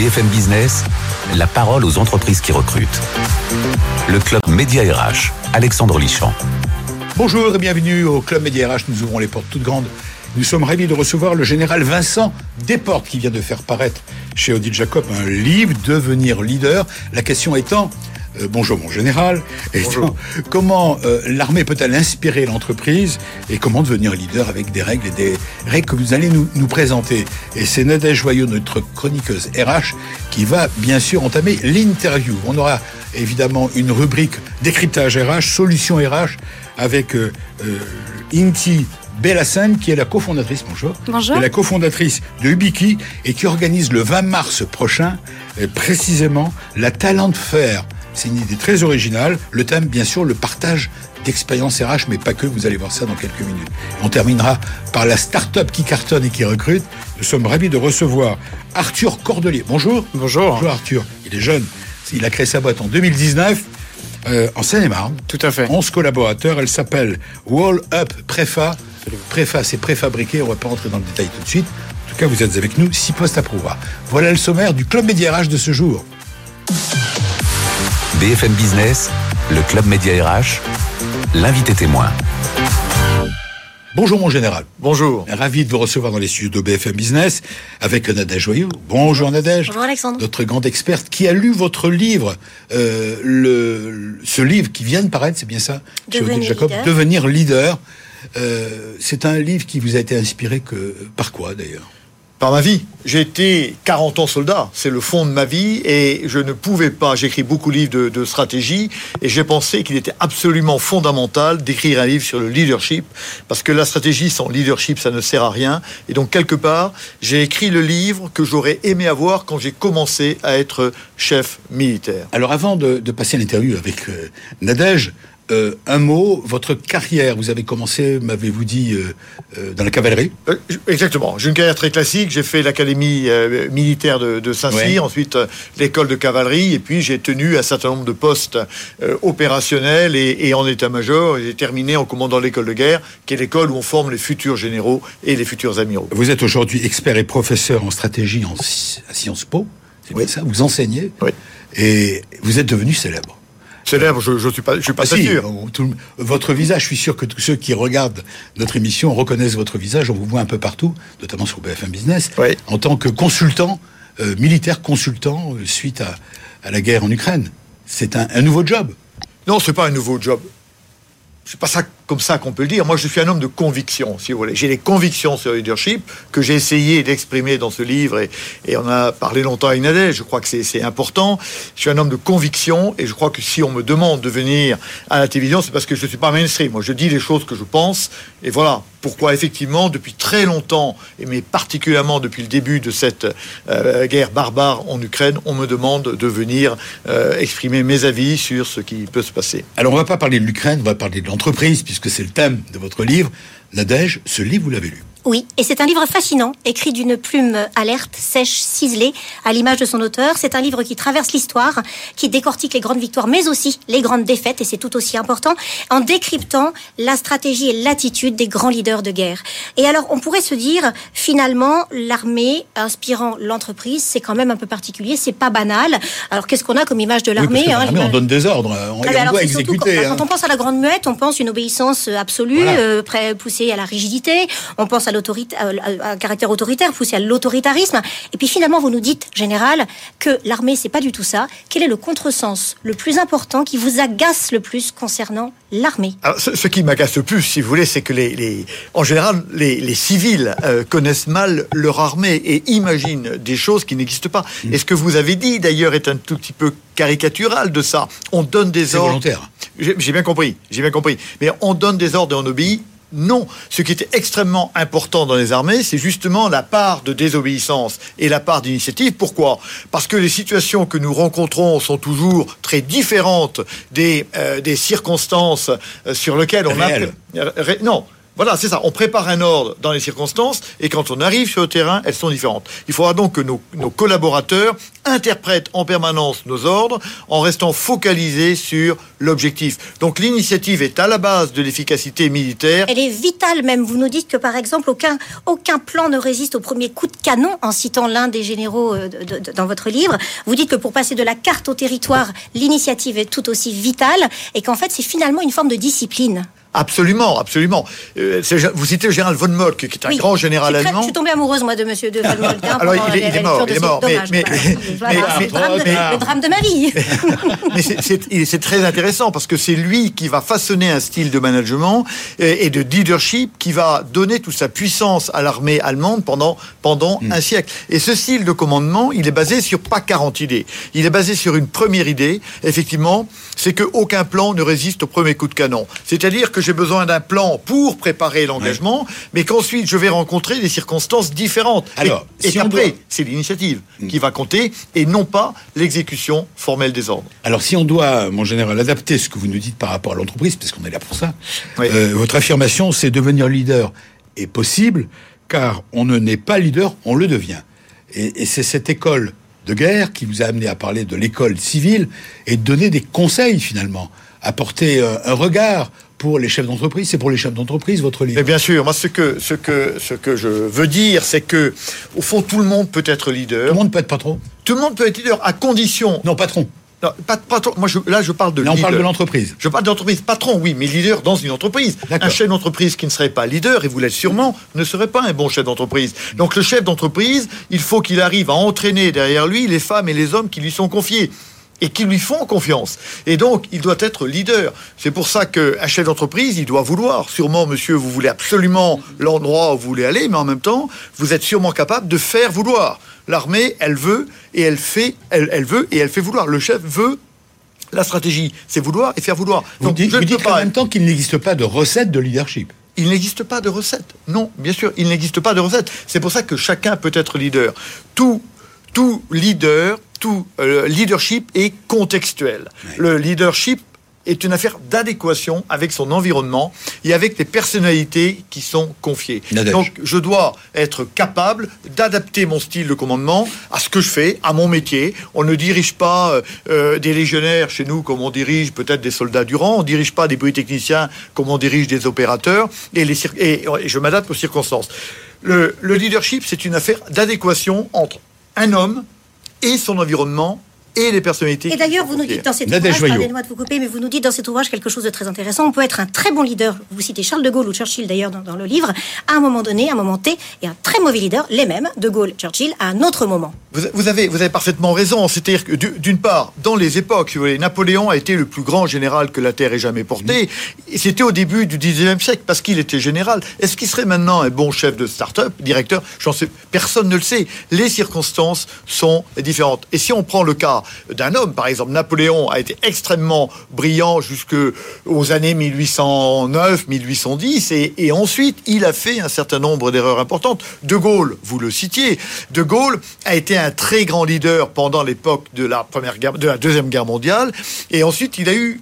BFM Business, la parole aux entreprises qui recrutent. Le club Média RH, Alexandre Lichamp. Bonjour et bienvenue au club Média RH. Nous ouvrons les portes toutes grandes. Nous sommes ravis de recevoir le général Vincent Desportes qui vient de faire paraître chez Odile Jacob un livre, Devenir leader. La question étant, euh, bonjour mon général. Et comment euh, l'armée peut-elle inspirer l'entreprise et comment devenir leader avec des règles et des règles que vous allez nous, nous présenter? Et c'est Nadège Joyeux, notre chroniqueuse RH, qui va bien sûr entamer l'interview. On aura évidemment une rubrique décryptage RH, solution RH avec euh, euh, Inti Bellassane, qui est la cofondatrice, bonjour, Bonjour. Est la cofondatrice de Ubiki et qui organise le 20 mars prochain, précisément, la Talent Fair. C'est une idée très originale. Le thème, bien sûr, le partage d'expériences RH, mais pas que. Vous allez voir ça dans quelques minutes. On terminera par la start-up qui cartonne et qui recrute. Nous sommes ravis de recevoir Arthur Cordelier. Bonjour. Bonjour. Bonjour Arthur. Il est jeune. Il a créé sa boîte en 2019. euh, en Seine-et-Marne. Tout à fait. 11 collaborateurs. Elle s'appelle Wall Up Préfa. Préfa, c'est préfabriqué. On va pas rentrer dans le détail tout de suite. En tout cas, vous êtes avec nous. Six postes à pouvoir. Voilà le sommaire du Club Média RH de ce jour. BFM Business, le club Média RH, l'invité témoin. Bonjour mon général. Bonjour. Ravi de vous recevoir dans les studios de BFM Business avec Nadège Joyeux. Bonjour Nadège. Bonjour Alexandre. Notre grande experte qui a lu votre livre, euh, le, ce livre qui vient de paraître, c'est bien ça Devenir Jacob, leader. Devenir leader. Euh, c'est un livre qui vous a été inspiré que par quoi d'ailleurs? Par ma vie. J'ai été 40 ans soldat. C'est le fond de ma vie et je ne pouvais pas. J'écris beaucoup de livres de, de stratégie et j'ai pensé qu'il était absolument fondamental d'écrire un livre sur le leadership parce que la stratégie sans leadership, ça ne sert à rien. Et donc, quelque part, j'ai écrit le livre que j'aurais aimé avoir quand j'ai commencé à être chef militaire. Alors avant de, de passer à l'interview avec euh, Nadège, euh, un mot, votre carrière, vous avez commencé, m'avez-vous dit, euh, euh, dans la cavalerie Exactement. J'ai une carrière très classique. J'ai fait l'académie militaire de, de Saint-Cyr, Ouais. ensuite l'école de cavalerie, et puis j'ai tenu un certain nombre de postes opérationnels et, et en état-major. Et J'ai terminé en commandant l'école de guerre, qui est l'école où on forme les futurs généraux et les futurs amiraux. Vous êtes aujourd'hui expert et professeur en stratégie en, à Sciences Po, c'est Oui. ça Vous enseignez Oui. et vous êtes devenu célèbre. Célèbre, je ne suis pas, je suis pas Ah si, sûr. tout votre visage, je suis sûr que tous ceux qui regardent notre émission reconnaissent votre visage. On vous voit un peu partout, notamment sur BFM Business, Oui. en tant que consultant, euh, militaire consultant euh, suite à, à la guerre en Ukraine. C'est un, un nouveau job. Non, c'est pas un nouveau job. C'est pas ça comme ça qu'on peut le dire. Moi, je suis un homme de conviction, si vous voulez. J'ai des convictions sur le leadership que j'ai essayé d'exprimer dans ce livre et, on a parlé longtemps avec Nadège. Je crois que c'est- c'est important. Je suis un homme de conviction et je crois que si on me demande de venir à la télévision, c'est parce que je ne suis pas mainstream. Moi, je dis les choses que je pense et voilà pourquoi effectivement, depuis très longtemps, et mais particulièrement depuis le début de cette euh, guerre barbare en Ukraine, on me demande de venir euh, exprimer mes avis sur ce qui peut se passer. Alors, on va pas parler de l'Ukraine, on va parler de l'entreprise, puisque c'est le thème de votre livre. Nadège, ce livre, vous l'avez lu. Oui, et c'est un livre fascinant, écrit d'une plume alerte, sèche, ciselée, à l'image de son auteur. C'est un livre qui traverse l'histoire, qui décortique les grandes victoires, mais aussi les grandes défaites, et c'est tout aussi important, en décryptant la stratégie et l'attitude des grands leaders de guerre. Et alors, on pourrait se dire, finalement, l'armée inspirant l'entreprise, c'est quand même un peu particulier, c'est pas banal. Alors, qu'est-ce qu'on a comme image de Oui, l'armée hein, l'armée, on donne des ordres, on, ah on alors, doit exécuter. quand, hein. quand on pense à la grande muette, on pense une obéissance absolue, Voilà. euh, poussée à la rigidité. On pense à à, à un caractère autoritaire, poussé à l'autoritarisme. Et puis finalement, vous nous dites, général, que l'armée c'est pas du tout ça. Quel est le contresens le plus important qui vous agace le plus concernant l'armée? Ce, ce qui m'agace le plus, si vous voulez, c'est que les, les- en général, les, les civils euh, connaissent mal leur armée et imaginent des choses qui n'existent pas. Mm. Et ce que vous avez dit, d'ailleurs, est un tout petit peu caricatural de ça? On donne des C'est ordres. volontaire. J'ai bien compris, j'ai bien compris. Mais on donne des ordres et on obéit. Non, ce qui était extrêmement important dans les armées, c'est justement la part de désobéissance et la part d'initiative. Pourquoi? Parce que les situations que nous rencontrons sont toujours très différentes des, euh, des circonstances euh, sur lesquelles on a... Ré- Non, Voilà, c'est ça. On prépare un ordre dans les circonstances et quand on arrive sur le terrain, elles sont différentes. Il faudra donc que nos, collaborateurs interprètent en permanence nos ordres en restant focalisés sur l'objectif. Donc l'initiative est à la base de l'efficacité militaire. Elle est vitale même. Vous nous dites que par exemple, aucun, aucun plan ne résiste au premier coup de canon, en citant l'un des généraux euh, dans votre livre. Vous dites que pour passer de la carte au territoire, l'initiative est tout aussi vitale et qu'en fait, c'est finalement une forme de discipline. Absolument, absolument. Euh, vous citez le général von Moltke, qui est un Oui. grand général très- allemand. Je suis tombée amoureuse, moi, de monsieur de Von Moltke, hein, Alors, il est- la- il est la mort, il est mort, mais- dommage, mais- voilà. mais- Voilà, mais- le, drame de, mais- le drame de ma vie. Mais c'est- très intéressant parce que c'est lui qui va façonner un style de management et, et de leadership qui va donner toute sa puissance à l'armée allemande pendant, pendant Hmm. un siècle. Et ce style de commandement, il est basé sur pas 40 idées. Il est basé sur une première idée, effectivement, c'est qu'aucun plan ne résiste au premier coup de canon. C'est-à-dire que j'ai besoin d'un plan pour préparer l'engagement, mais qu'ensuite je vais rencontrer des circonstances différentes. Et- Alors, et, si qu'après, doit- c'est l'initiative qui va compter et non pas l'exécution formelle des ordres. Alors, si on doit, mon général, adapter ce que vous nous dites par rapport à l'entreprise, parce qu'on est là pour ça, Oui. euh, votre affirmation, c'est devenir leader est possible, car on ne naît pas leader, on le devient. Et, et c'est cette école de guerre qui vous a amené à parler de l'école civile et de donner des conseils, finalement, apporter euh, un regard pour les chefs d'entreprise. C'est pour les chefs d'entreprise, votre livre. Mais bien sûr, moi ce que, ce que, ce que je veux dire, c'est que au fond tout le monde peut être Tout leader. le monde peut être patron. Tout le monde peut être leader à condition. Non, patron. Non, pas, patron. Moi je, là je parle de Là, on leader. parle de l'entreprise. Je parle d'entreprise. Patron, oui, mais leader dans une entreprise. Un chef d'entreprise qui ne serait pas leader, et vous l'êtes sûrement, ne serait pas un bon chef d'entreprise. Donc le chef d'entreprise, il faut qu'il arrive à entraîner derrière lui les femmes et les hommes qui lui sont confiés et qui lui font confiance. Et donc, il doit être leader. C'est pour ça qu'un chef d'entreprise, il doit vouloir. Sûrement, monsieur, vous voulez absolument l'endroit où vous voulez aller, mais en même temps, vous êtes sûrement capable de faire vouloir. L'armée, elle veut et elle fait, elle, elle veut et elle fait vouloir. Le chef veut la stratégie, c'est vouloir et faire vouloir. Vous Donc, dites, je vous dites en pas. même temps qu'il n'existe pas de recette de leadership. Il n'existe pas de recette. Non, bien sûr, il n'existe pas de recette. C'est pour ça que chacun peut être leader. Tout, tout leader, tout euh, leadership est contextuel. Le leadership est une affaire d'adéquation avec son environnement et avec les personnalités qui sont confiées. Nadège. Donc, je dois être capable d'adapter mon style de commandement à ce que je fais, à mon métier. On ne dirige pas euh, euh, des légionnaires chez nous comme on dirige peut-être des soldats du rang. On ne dirige pas des polytechniciens comme on dirige des opérateurs. Et, les cir- et, et je m'adapte aux circonstances. Le, le leadership, c'est une affaire d'adéquation entre un homme et son environnement et les personnalités. Et d'ailleurs, vous nous dites dans cet ouvrage, pardonnez-moi de vous couper, mais vous nous dites dans cet ouvrage quelque chose de très intéressant. On peut être un très bon leader. Vous citez Charles de Gaulle ou Churchill d'ailleurs dans, dans le livre, à un moment donné, à un moment T, et un très mauvais leader, les mêmes, de Gaulle, Churchill, à un autre moment. Vous, vous avez, vous avez parfaitement raison. C'est-à-dire que, du- d'une part, dans les époques, si vous voulez, Napoléon a été le plus grand général que la Terre ait jamais porté. C'était au début du 19e siècle, parce qu'il était général. Est-ce qu'il serait maintenant un bon chef de start-up, directeur? J'en sais, Personne ne le sait. Les circonstances sont différentes. Et si on prend le cas d'un homme, par exemple, Napoléon a été extrêmement brillant jusqu'aux années 1809, 1810, et, et ensuite, il a fait un certain nombre d'erreurs importantes. De Gaulle, vous le citiez, De Gaulle a été un très grand leader pendant l'époque de la première guerre, de la deuxième guerre mondiale, et ensuite, il a eu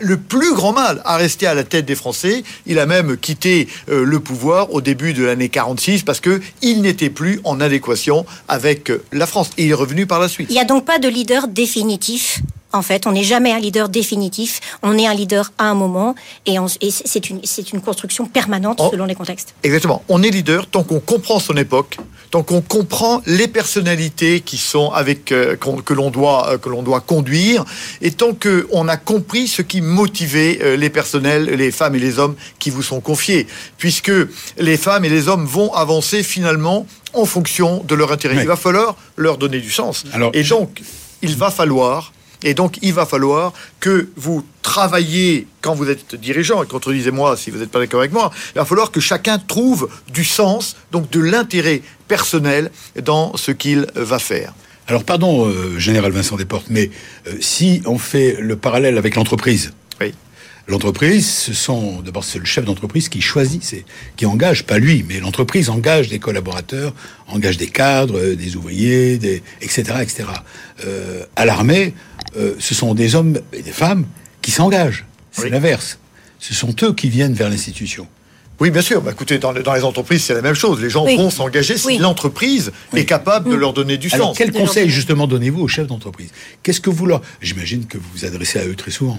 le plus grand mal à rester à la tête des Français. Il a même quitté euh, le pouvoir au début de l'année 46 parce que il n'était plus en adéquation avec euh, la France. Et il est revenu par la suite. Il n'y a donc pas de leader définitif. En fait, on n'est jamais un leader définitif. On est un leader à un moment, et, c'est une, construction permanente Oh. selon les contextes. Exactement. On est leader tant qu'on comprend son époque, tant qu'on comprend les personnalités qui sont avec euh, qu'on- que l'on doit euh, que l'on doit conduire, et tant que on a compris ce qui motivait euh, les personnels, les femmes et les hommes qui vous sont confiés, puisque les femmes et les hommes vont avancer finalement en fonction de leur intérêt. Il va falloir leur donner du sens. Alors, et donc, il va falloir et donc, il va falloir que vous travailliez quand vous êtes dirigeant, et contredisez-moi si vous n'êtes pas d'accord avec moi, il va falloir que chacun trouve du sens, donc de l'intérêt personnel dans ce qu'il va faire. Alors, pardon, euh, Général Vincent Desportes, mais euh, si on fait le parallèle avec l'entreprise, Oui. L'entreprise, ce sont d'abord c'est le chef d'entreprise qui choisit, c'est qui engage, pas lui, mais l'entreprise engage des collaborateurs, engage des cadres, euh, des ouvriers, des etc. etc. Euh, à l'armée, euh, ce sont des hommes et des femmes qui s'engagent. C'est Oui. l'inverse. Ce sont eux qui viennent vers l'institution. Oui, bien sûr. Bah, écoutez, dans, les- dans les entreprises, c'est la même chose. Les gens Oui. vont s'engager si Oui. l'entreprise Oui. est capable de leur donner du Alors, sens. quel conseil justement donnez-vous aux chefs d'entreprise? Qu'est-ce que vous leur... J'imagine que vous vous adressez à eux très souvent.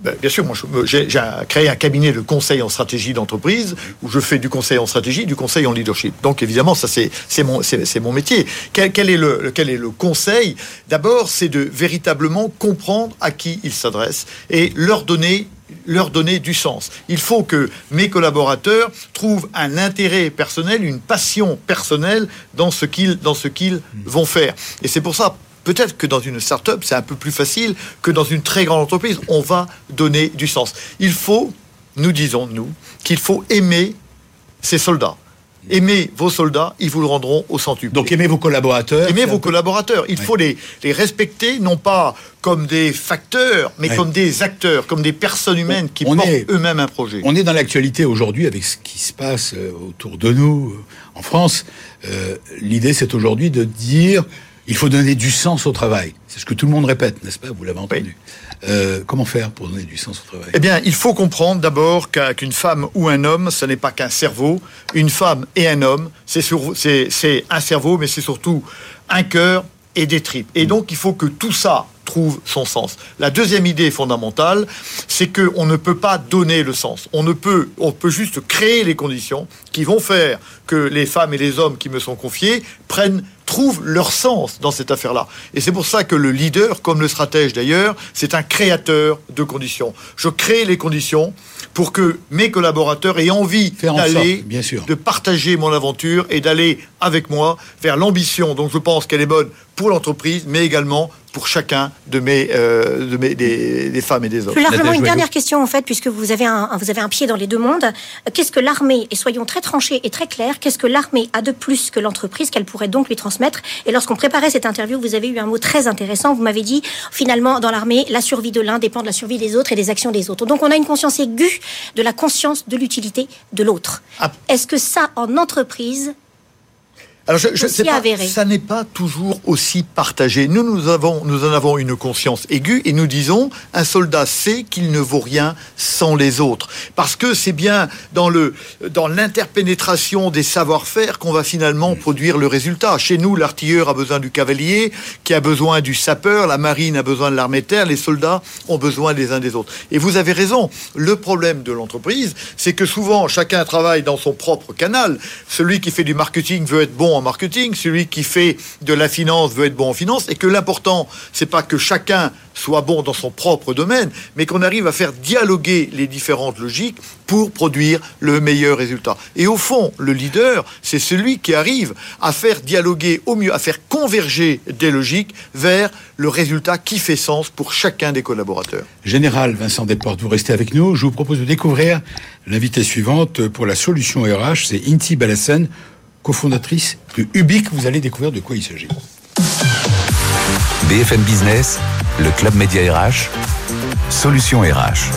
Ben, bien sûr, moi, j'ai créé un cabinet de conseil en stratégie d'entreprise où je fais du conseil en stratégie, du conseil en leadership. Donc, évidemment, ça, c'est mon, métier. Quel, est le, conseil? D'abord, c'est de véritablement comprendre à qui il s'adresse et leur donner du sens. Il faut que mes collaborateurs trouvent un intérêt personnel, une passion personnelle dans ce qu'ils vont faire. Et c'est pour ça Peut-être que dans une start-up, c'est un peu plus facile que dans une très grande entreprise. On va donner du sens. Il faut, nous disons, nous, qu'il faut aimer ses soldats. Aimez vos soldats, ils vous le rendront au centuple. Donc aimez vos collaborateurs. Aimez vos peu- collaborateurs. Il Ouais. faut les, les respecter, non pas comme des facteurs, mais Ouais. comme des acteurs, comme des personnes humaines qui On portent est- eux-mêmes un projet. On est dans l'actualité aujourd'hui avec ce qui se passe euh, autour de nous euh, en France. Euh, L'idée, c'est aujourd'hui de dire il faut donner du sens au travail. C'est ce que tout le monde répète, n'est-ce pas? Vous l'avez entendu. Euh, comment faire pour donner du sens au travail? Eh bien, il faut comprendre d'abord qu'un- qu'une femme ou un homme, ce n'est pas qu'un cerveau. Une femme et un homme, c'est un cerveau, mais c'est surtout un cœur et des tripes. Et donc, il faut que tout ça trouve son sens. La deuxième idée fondamentale, c'est que on ne peut pas donner le sens. On ne peut, on peut juste créer les conditions qui vont faire que les femmes et les hommes qui me sont confiés prennent trouvent leur sens dans cette affaire-là. Et c'est pour ça que le leader, comme le stratège d'ailleurs, c'est un créateur de conditions. Je crée les conditions pour que mes collaborateurs aient envie en d'aller, sûr. de partager mon aventure et d'aller avec moi vers l'ambition. Donc je pense qu'elle est bonne pour l'entreprise, mais également pour chacun de mes, euh, de mes des, des femmes et des hommes. Plus largement, une dernière question, en fait, puisque vous avez un, vous avez un pied dans les deux mondes. Qu'est-ce que l'armée, et soyons très tranchés et très clairs, qu'est-ce que l'armée a de plus que l'entreprise qu'elle pourrait donc lui transmettre Et lorsqu'on préparait cette interview, vous avez eu un mot très intéressant. Vous m'avez dit, finalement, dans l'armée, la survie de l'un dépend de la survie des autres et des actions des autres. Donc on a une conscience aiguë de la conscience de l'utilité de l'autre. Ah. Est-ce que ça, en entreprise, Alors, je, sais pas, avéré. ça n'est pas toujours aussi partagé. Nous, nous, avons, nous en avons une conscience aiguë et nous disons, un soldat sait qu'il ne vaut rien sans les autres. Parce que c'est bien dans, le, dans l'interpénétration des savoir-faire qu'on va finalement produire le résultat. Chez nous, l'artilleur a besoin du cavalier, qui a besoin du sapeur, la marine a besoin de l'armée de terre, les soldats ont besoin les uns des autres. Et vous avez raison, le problème de l'entreprise, c'est que souvent, chacun travaille dans son propre canal. Celui qui fait du marketing veut être bon en marketing, celui qui fait de la finance veut être bon en finance, et que l'important, c'est pas que chacun soit bon dans son propre domaine, mais qu'on arrive à faire dialoguer les différentes logiques pour produire le meilleur résultat. Et au fond, le leader, c'est celui qui arrive à faire dialoguer au mieux, à faire converger des logiques vers le résultat qui fait sens pour chacun des collaborateurs. Général Vincent Desportes, vous restez avec nous. Je vous propose de découvrir l'invité suivante pour la solution RH. C'est Inti Balassen, cofondatrice de Ubique. Vous allez découvrir de quoi il s'agit. BFM Business, le club média RH, solution RH.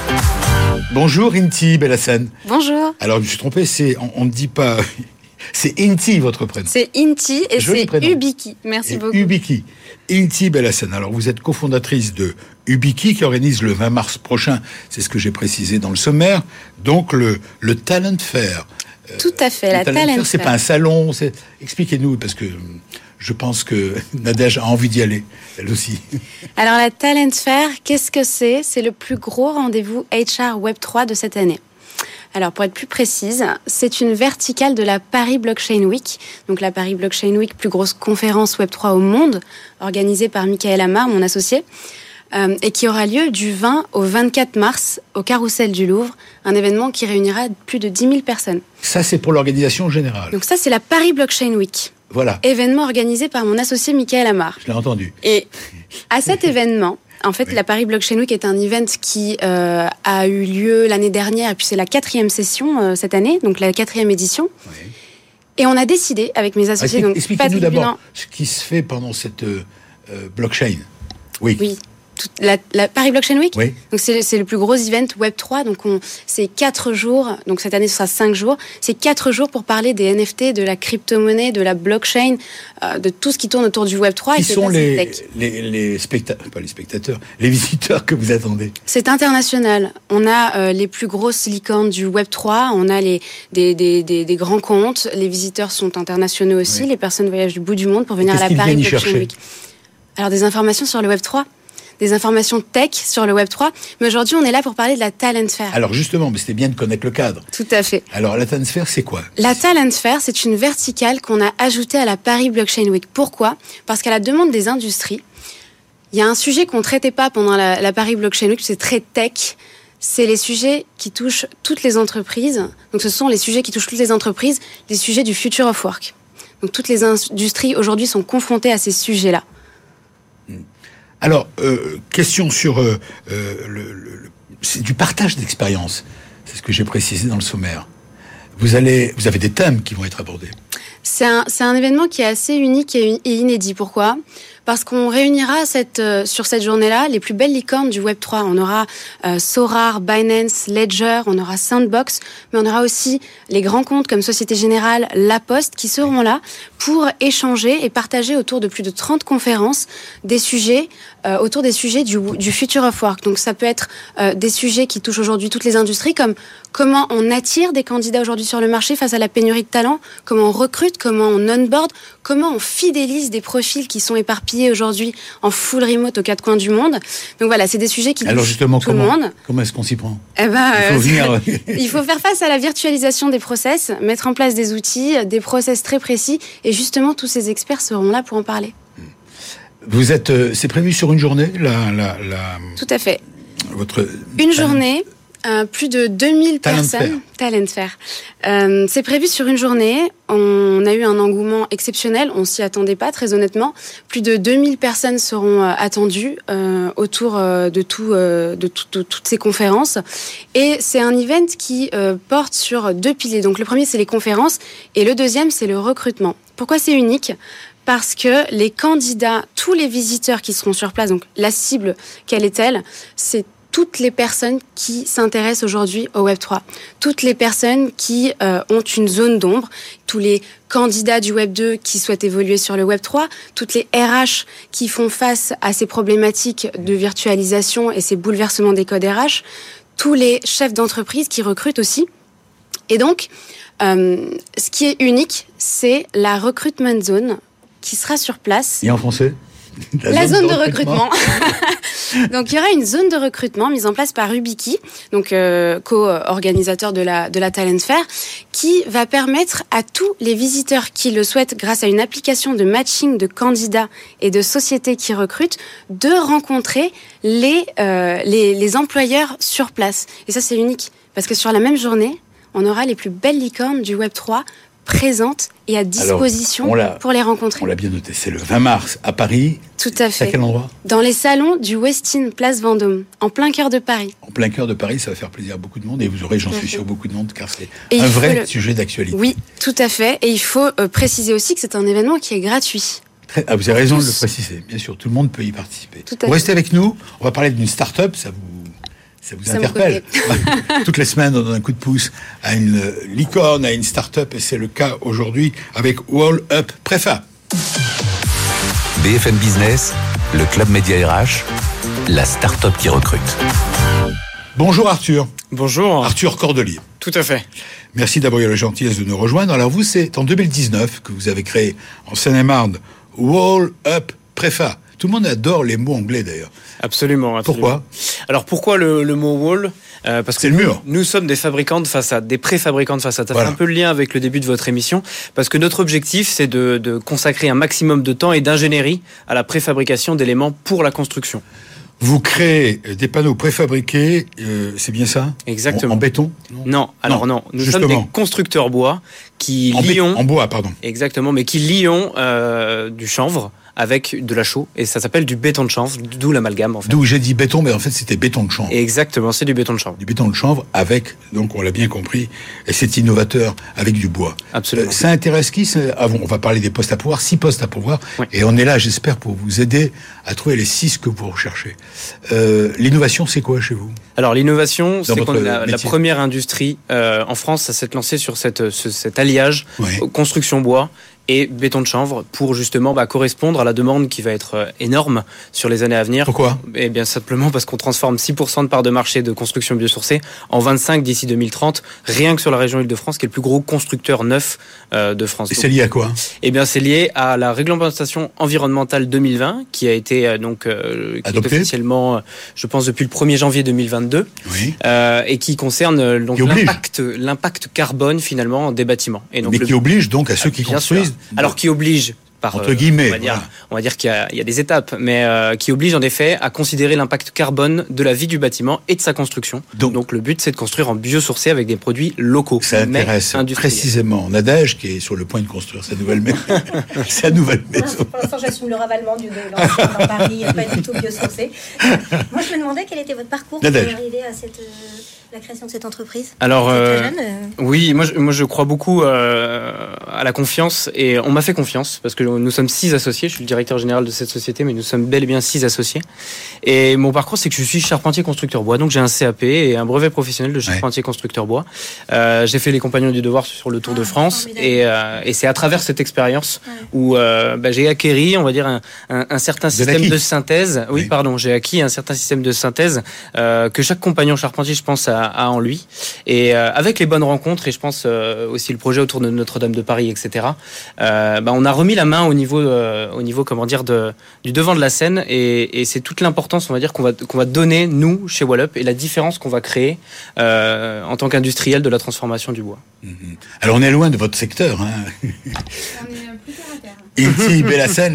Bonjour Inti Balassen. Bonjour, Alors je me suis trompé, c'est on on ne dit pas. C'est Inti votre prénom. c'est Inti et c'est. Ubiki. Merci Et beaucoup. Ubiki. Inti Belassen. Alors, vous êtes cofondatrice de Ubiki qui organise le 20 mars prochain, c'est ce que j'ai précisé dans le sommaire, donc le, le Talent Fair. Tout à fait, la Talent Fair, c'est pas un salon. Expliquez-nous, parce que je pense que Nadège a envie d'y aller, elle aussi. Alors la Talent Fair, qu'est-ce que c'est? C'est le plus gros rendez-vous HR Web 3 de cette année. Alors pour être plus précise, c'est une verticale de la Paris Blockchain Week. Donc la Paris Blockchain Week, plus grosse conférence Web 3 au monde, organisée par Michael Amar, mon associé, euh, et qui aura lieu du 20 au 24 mars au Carrousel du Louvre, un événement qui réunira plus de 10 000 personnes. Ça, c'est pour l'organisation générale. Donc ça, c'est la Paris Blockchain Week, Voilà, événement organisé par mon associé Michael Amar. je l'ai entendu. Et à cet événement, en fait, Oui. la Paris Blockchain Week est un event qui euh, a eu lieu l'année dernière, et puis c'est la quatrième session euh, cette année, donc la quatrième édition. Oui. Et on a décidé avec mes associés, Explique- donc Expliquez-nous d'abord ce qui se fait pendant cette euh, blockchain. Oui. Oui, toute la, la Paris Blockchain Week. Oui. Donc c'est le plus gros event Web 3. Donc on c'est quatre jours. Donc cette année ce sera cinq jours. C'est quatre jours pour parler des NFT, de la crypto-monnaie, de la blockchain, euh, de tout ce qui tourne autour du Web 3. Qui et sont les, tech. les, les spectateurs, pas les spectateurs, les visiteurs que vous attendez? C'est international. On a euh, les plus grosses licornes du Web 3. On a les des, des, des, des grands comptes. Les visiteurs sont internationaux aussi. Oui. Les personnes voyagent du bout du monde pour venir à la Paris Blockchain Week. Alors des informations sur le Web 3, des informations tech sur le Web 3. Mais aujourd'hui, on est là pour parler de la Talent Fair. Alors justement, mais c'était bien de connaître le cadre. Tout à fait. Alors la transfert, c'est quoi? La Talent Fair, c'est une verticale qu'on a ajoutée à la Paris Blockchain Week. Pourquoi? Parce qu'à la demande des industries, il y a un sujet qu'on traitait pas pendant la, la Paris Blockchain Week, c'est très tech. C'est les sujets qui touchent toutes les entreprises. Donc, ce sont les sujets qui touchent toutes les entreprises, les sujets du future of work. Donc, toutes les industries aujourd'hui sont confrontées à ces sujets-là. Alors, euh, question sur euh, euh, le, c'est du partage d'expérience. C'est ce que j'ai précisé dans le sommaire. Vous avez des thèmes qui vont être abordés. C'est un, événement qui est assez unique et inédit. Pourquoi? Parce qu'on réunira euh, sur cette journée-là les plus belles licornes du Web3. On aura euh, Sorar, Binance, Ledger, on aura Sandbox, mais on aura aussi les grands comptes comme Société Générale, La Poste, qui seront là pour échanger et partager autour de plus de 30 conférences des sujets, euh, autour des sujets du, du future of work. Donc ça peut être des sujets qui touchent aujourd'hui toutes les industries, comme comment on attire des candidats aujourd'hui sur le marché face à la pénurie de talents, comment on recrute, comment on onboard, comment on fidélise des profils qui sont éparpillés aujourd'hui en full remote aux quatre coins du monde. Donc voilà, c'est des sujets qui Alors justement, tout comment, le monde. comment est-ce qu'on s'y prend? Eh ben, Il faut euh, venir. il faut faire face à la virtualisation des process, mettre en place des outils, des process très précis, et justement tous ces experts seront là pour en parler. Vous êtes, euh, c'est prévu sur une journée, la, la, la, Tout à fait. votre Une journée, euh, plus de 2000 Talent personnes. Talent Fair. Euh, c'est prévu sur une journée. On a eu un engouement exceptionnel. On s'y attendait pas, très honnêtement. Plus de 2000 personnes seront euh, attendues euh, autour de, tout, de, tout- de toutes ces conférences. Et c'est un event qui porte sur deux piliers. Donc le premier, c'est les conférences. Et le deuxième, c'est le recrutement. Pourquoi c'est unique? Parce que les candidats, tous les visiteurs qui seront sur place, donc la cible, quelle est-elle? C'est toutes les personnes qui s'intéressent aujourd'hui au Web3, toutes les personnes qui euh, ont une zone d'ombre, tous les candidats du Web2 qui souhaitent évoluer sur le Web3, toutes les RH qui font face à ces problématiques de virtualisation et ces bouleversements des codes RH, tous les chefs d'entreprise qui recrutent aussi. Et donc, euh, ce qui est unique, c'est la recruitment zone qui sera sur place. Et en français? La, zone, de recrutement. donc il y aura une zone de recrutement mise en place par Ubiki, donc euh, co-organisateur de la Talent Fair, qui va permettre à tous les visiteurs qui le souhaitent, grâce à une application de matching de candidats et de sociétés qui recrutent, de rencontrer les euh, les, les employeurs sur place. Et ça c'est unique parce que sur la même journée, on aura les plus belles licornes du Web 3 présentes et à disposition pour les rencontrer. On l'a bien noté. C'est le 20 mars à Paris. Tout à C'est à fait. quel endroit? Dans les salons du Westin Place Vendôme, en plein cœur de Paris. En plein cœur de Paris, ça va faire plaisir à beaucoup de monde et vous aurez, j'en suis fait. sûr, beaucoup de monde car c'est un vrai le- sujet d'actualité. Oui, tout à fait. Et il faut euh, préciser aussi que c'est un événement qui est gratuit. Ah, vous avez raison de le préciser. Bien sûr, tout le monde peut y participer. Tout à vous fait. restez avec nous. On va parler d'une start-up. Ça vous, ça vous Ça interpelle. Toutes les semaines, on donne un coup de pouce à une euh, licorne, à une start-up, et c'est le cas aujourd'hui avec Wall Up Préfa. BFM Business, le club média RH, la start-up qui recrute. Bonjour Arthur. Bonjour. Arthur Cordelier. Tout à fait. Merci d'avoir eu la gentillesse de nous rejoindre. Alors vous, c'est en 2019 que vous avez créé en Seine-et-Marne Wall Up Préfa. Tout le monde adore les mots anglais d'ailleurs. Absolument. absolument. Pourquoi? Alors pourquoi le, le mot wall? Euh, Parce que C'est le nous, mur. nous sommes des fabricants de façades, des préfabricants de façades. Ça Voilà. fait un peu le lien avec le début de votre émission, parce que notre objectif, c'est de, de consacrer un maximum de temps et d'ingénierie à la préfabrication d'éléments pour la construction. Vous créez des panneaux préfabriqués, euh, c'est bien ça? Exactement. En, en béton? Non, alors non, nous sommes des constructeurs bois qui en, lions en bois, pardon. Exactement, mais qui lions euh, du chanvre avec de la chaux et ça s'appelle du béton de chanvre, d'où l'amalgame en fait. D'où j'ai dit béton, mais en fait c'était béton de chanvre. Exactement, c'est du béton de chanvre. Du béton de chanvre avec, donc on l'a bien compris, et c'est innovateur avec du bois. Absolument. Euh, ça intéresse qui ah bon, On va parler des postes à pouvoir, six postes à pouvoir, Oui. et on est là, j'espère, pour vous aider à trouver les six que vous recherchez. Euh, L'innovation, c'est quoi chez vous? Alors l'innovation, c'est qu'on a la première industrie euh, en France à s'être lancée sur cette, ce- cet alliage construction bois et béton de chanvre pour justement bah, correspondre à la demande qui va être euh, énorme sur les années à venir. Pourquoi? Eh bien simplement parce qu'on transforme 6% de part de marché de construction biosourcée en 25 d'ici 2030, rien que sur la région Île-de-France, qui est le plus gros constructeur neuf euh, de France. Et c'est lié à quoi? Eh bien, c'est lié à la réglementation environnementale 2020 qui a été euh, donc euh, qui est officiellement, je pense, depuis le 1er janvier 2022 Oui. et qui concerne donc Qui l'impact l'impact carbone finalement des bâtiments. Et donc Mais le- qui oblige donc à ceux qui bien sûr. construisent. Alors qui oblige par Entre euh, guillemets, on va dire, voilà. qu'il y, a- il y a des étapes, mais euh, qui oblige en effet à considérer l'impact carbone de la vie du bâtiment et de sa construction. Donc- Donc, le but c'est de construire en biosourcé avec des produits locaux. Ça intéresse précisément Nadège, qui est sur le point de construire sa nouvelle maison. sa nouvelle maison. Pour l'instant, j'assume le ravalement du dans Paris, pas du tout biosourcé. Moi, je me demandais quel était votre parcours pour Nadège. arriver à cette, euh, la création de cette entreprise. Alors, euh, jeune, euh, Oui, moi je, moi je crois beaucoup euh, à la confiance et on m'a fait confiance parce que nous sommes six associés. Je suis le directeur général de cette société, mais nous sommes bel et bien six associés. Et mon parcours, c'est que je suis charpentier constructeur bois, donc j'ai un CAP et un brevet professionnel de charpentier constructeur bois. Euh, j'ai fait les compagnons du devoir sur le Tour de Ah, France formidable. et, euh, et c'est à travers cette expérience Ouais. où euh, bah, j'ai acquéri, on va dire, un, un, un certain système acquis. de synthèse. Oui, Oui. pardon, j'ai acquis un certain système de synthèse euh, que chaque compagnon charpentier, je pense, a, a en lui. Et euh, avec les bonnes rencontres, et je pense euh, aussi le projet autour de Notre-Dame de Paris, etc., euh, bah, on a remis la main au niveau, euh, au niveau comment dire, de, du devant de la scène. Et, et c'est toute l'importance, on va dire, qu'on va, qu'on va donner, nous, chez Wallup, et la différence qu'on va créer euh, en tant qu'industriel de la transformation du bois. Alors on est loin de votre secteur. Hein. Ici,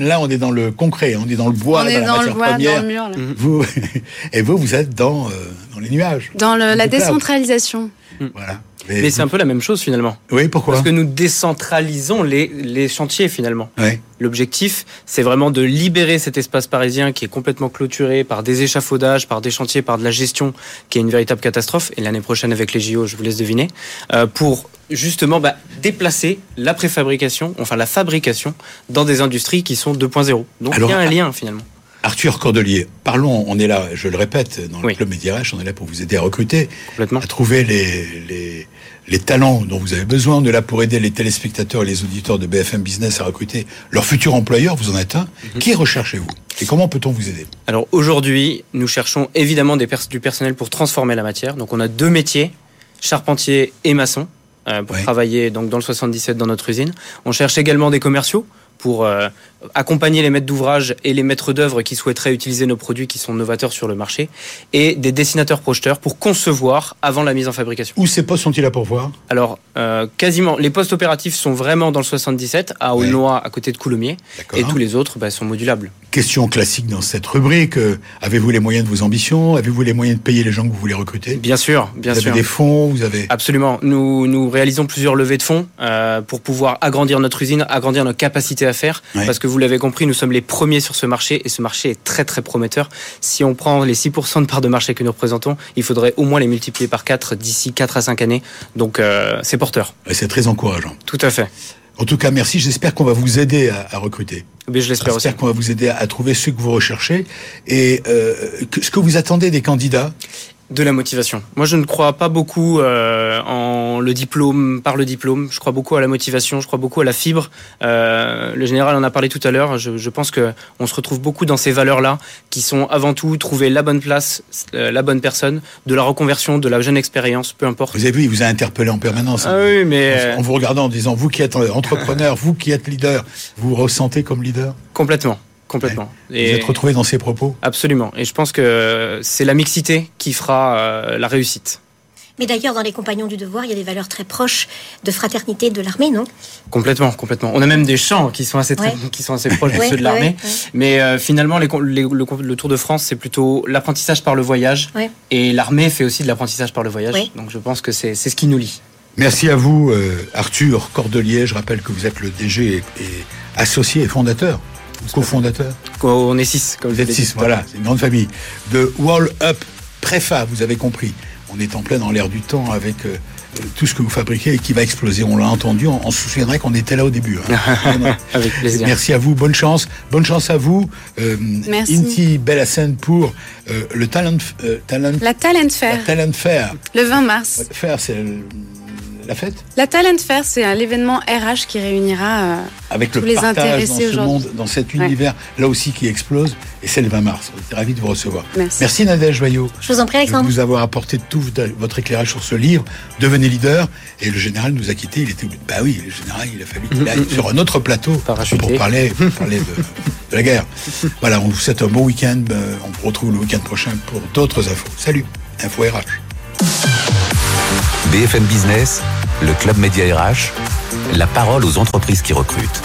là on est dans le concret, on est dans le bois, On dans est la dans le matière dans le mur. là. Vous, et vous, vous êtes dans, euh, dans les nuages. Dans le- la décentralisation. Voilà. Mais c'est un peu la même chose finalement. Oui, pourquoi Parce que nous décentralisons les, les chantiers finalement. Ouais. L'objectif, c'est vraiment de libérer cet espace parisien qui est complètement clôturé par des échafaudages, par des chantiers, par de la gestion, qui est une véritable catastrophe. Et l'année prochaine avec les JO, je vous laisse deviner, euh, pour justement bah, déplacer la préfabrication, enfin la fabrication, dans des industries qui sont 2.0. Donc Alors, il y a un lien finalement. Arthur Cordelier, parlons, on est là, je le répète, dans le Oui. club Médiarèche, on est là pour vous aider à recruter, à trouver les, les, les talents dont vous avez besoin. On est là pour aider les téléspectateurs et les auditeurs de BFM Business à recruter leur futur employeur, vous en êtes un. Mhm. Qui recherchez-vous Et comment peut-on vous aider? Alors aujourd'hui, nous cherchons évidemment des pers- du personnel pour transformer la matière. Donc on a deux métiers, charpentier et maçon, euh, pour travailler donc dans le 77 dans notre usine. On cherche également des commerciaux pour euh, accompagner les maîtres d'ouvrage et les maîtres d'œuvre qui souhaiteraient utiliser nos produits qui sont novateurs sur le marché, et des dessinateurs projeteurs pour concevoir avant la mise en fabrication. Où ces postes sont-ils à pourvoir? Alors, euh, quasiment, les postes opératifs sont vraiment dans le 77, à Ouais. Aulnoy, à côté de Coulommiers, et tous les autres bah, sont modulables. Question classique dans cette rubrique. euh, Avez-vous les moyens de vos ambitions? Avez-vous les moyens de payer les gens que vous voulez recruter? Bien sûr, bien Vous avez sûr. des fonds Vous avez Absolument. Nous, nous réalisons plusieurs levées de fonds euh, pour pouvoir agrandir notre usine, agrandir nos capacités à faire. Ouais. Parce que vous l'avez compris, nous sommes les premiers sur ce marché et ce marché est très très prometteur. Si on prend les 6% de part de marché que nous représentons, il faudrait au moins les multiplier par 4 d'ici 4 à 5 années. Donc euh, c'est porteur. C'est très encourageant. Tout à fait. En tout cas, merci. J'espère qu'on va vous aider à, à recruter. Mais je l'espère aussi. J'espère qu'on va vous aider à, à trouver ceux que vous recherchez. Et euh, que- ce que vous attendez des candidats, De la motivation. Moi, je ne crois pas beaucoup euh, en le diplôme par le diplôme. Je crois beaucoup à la motivation. Je crois beaucoup à la fibre. Euh, le général en a parlé tout à l'heure. Je, je pense que on se retrouve beaucoup dans ces valeurs-là, qui sont avant tout trouver la bonne place, euh, la bonne personne, de la reconversion, de la jeune expérience, peu importe. vous avez vu, il vous a interpellé en permanence. Ah oui, mais euh, En vous regardant, en disant, vous qui êtes entrepreneur, vous qui êtes leader, vous vous ressentez comme leader? Complètement, complètement. Vous êtes retrouvé dans ces propos Absolument. Et je pense que c'est la mixité qui fera euh, la réussite. Mais d'ailleurs, dans les compagnons du devoir, il y a des valeurs très proches de fraternité de l'armée, non? Complètement, complètement. On a même des champs qui sont assez, très- Ouais. qui sont assez proches de Ouais, ceux de l'armée. ouais, ouais. Mais euh, finalement, les, con- les- le, Tour de France, c'est plutôt l'apprentissage par le voyage. Ouais. Et l'armée fait aussi de l'apprentissage par le voyage. Ouais. Donc je pense que c'est c'est ce qui nous lie. Merci à vous, euh, Arthur Cordelier. Je rappelle que vous êtes le DG et, et associé et fondateur cofondateur. On est six, comme Vous êtes six, voilà, c'est une grande famille. De Wall Up Préfa, vous avez compris. On est en plein dans l'air du temps avec euh, tout ce que vous fabriquez et qui va exploser. On l'a entendu, on, on se souviendrait qu'on était là au début. hein. Avec plaisir. Merci à vous, bonne chance. Bonne chance à vous. Euh, Merci. Inti Bellassène pour euh, le Talent, euh, talent, La Talent Fair, la Talent Fair. le 20 mars. Fair, c'est le- la fête La Talent Fair, c'est un l'événement RH qui réunira. euh, avec Tous le les partage dans intéressés ce aujourd'hui. monde, dans cet Ouais. univers là aussi qui explose. Et c'est le 20 mars. On est ravis de vous recevoir. Merci. Merci Nadège Joyot. Je vous en prie, de Alexandre. vous avoir apporté tout votre éclairage sur ce livre. Devenez leader. Et le général nous a quittés. Il était bah oui, le général, il a fallu qu'il aille sur un autre plateau Parachuté. pour parler, pour parler de, de la guerre. Voilà, on vous souhaite un bon week-end. Euh, On vous retrouve le week-end prochain pour d'autres infos. Salut, Info RH. BFM Business, le Club Média RH, la parole aux entreprises qui recrutent.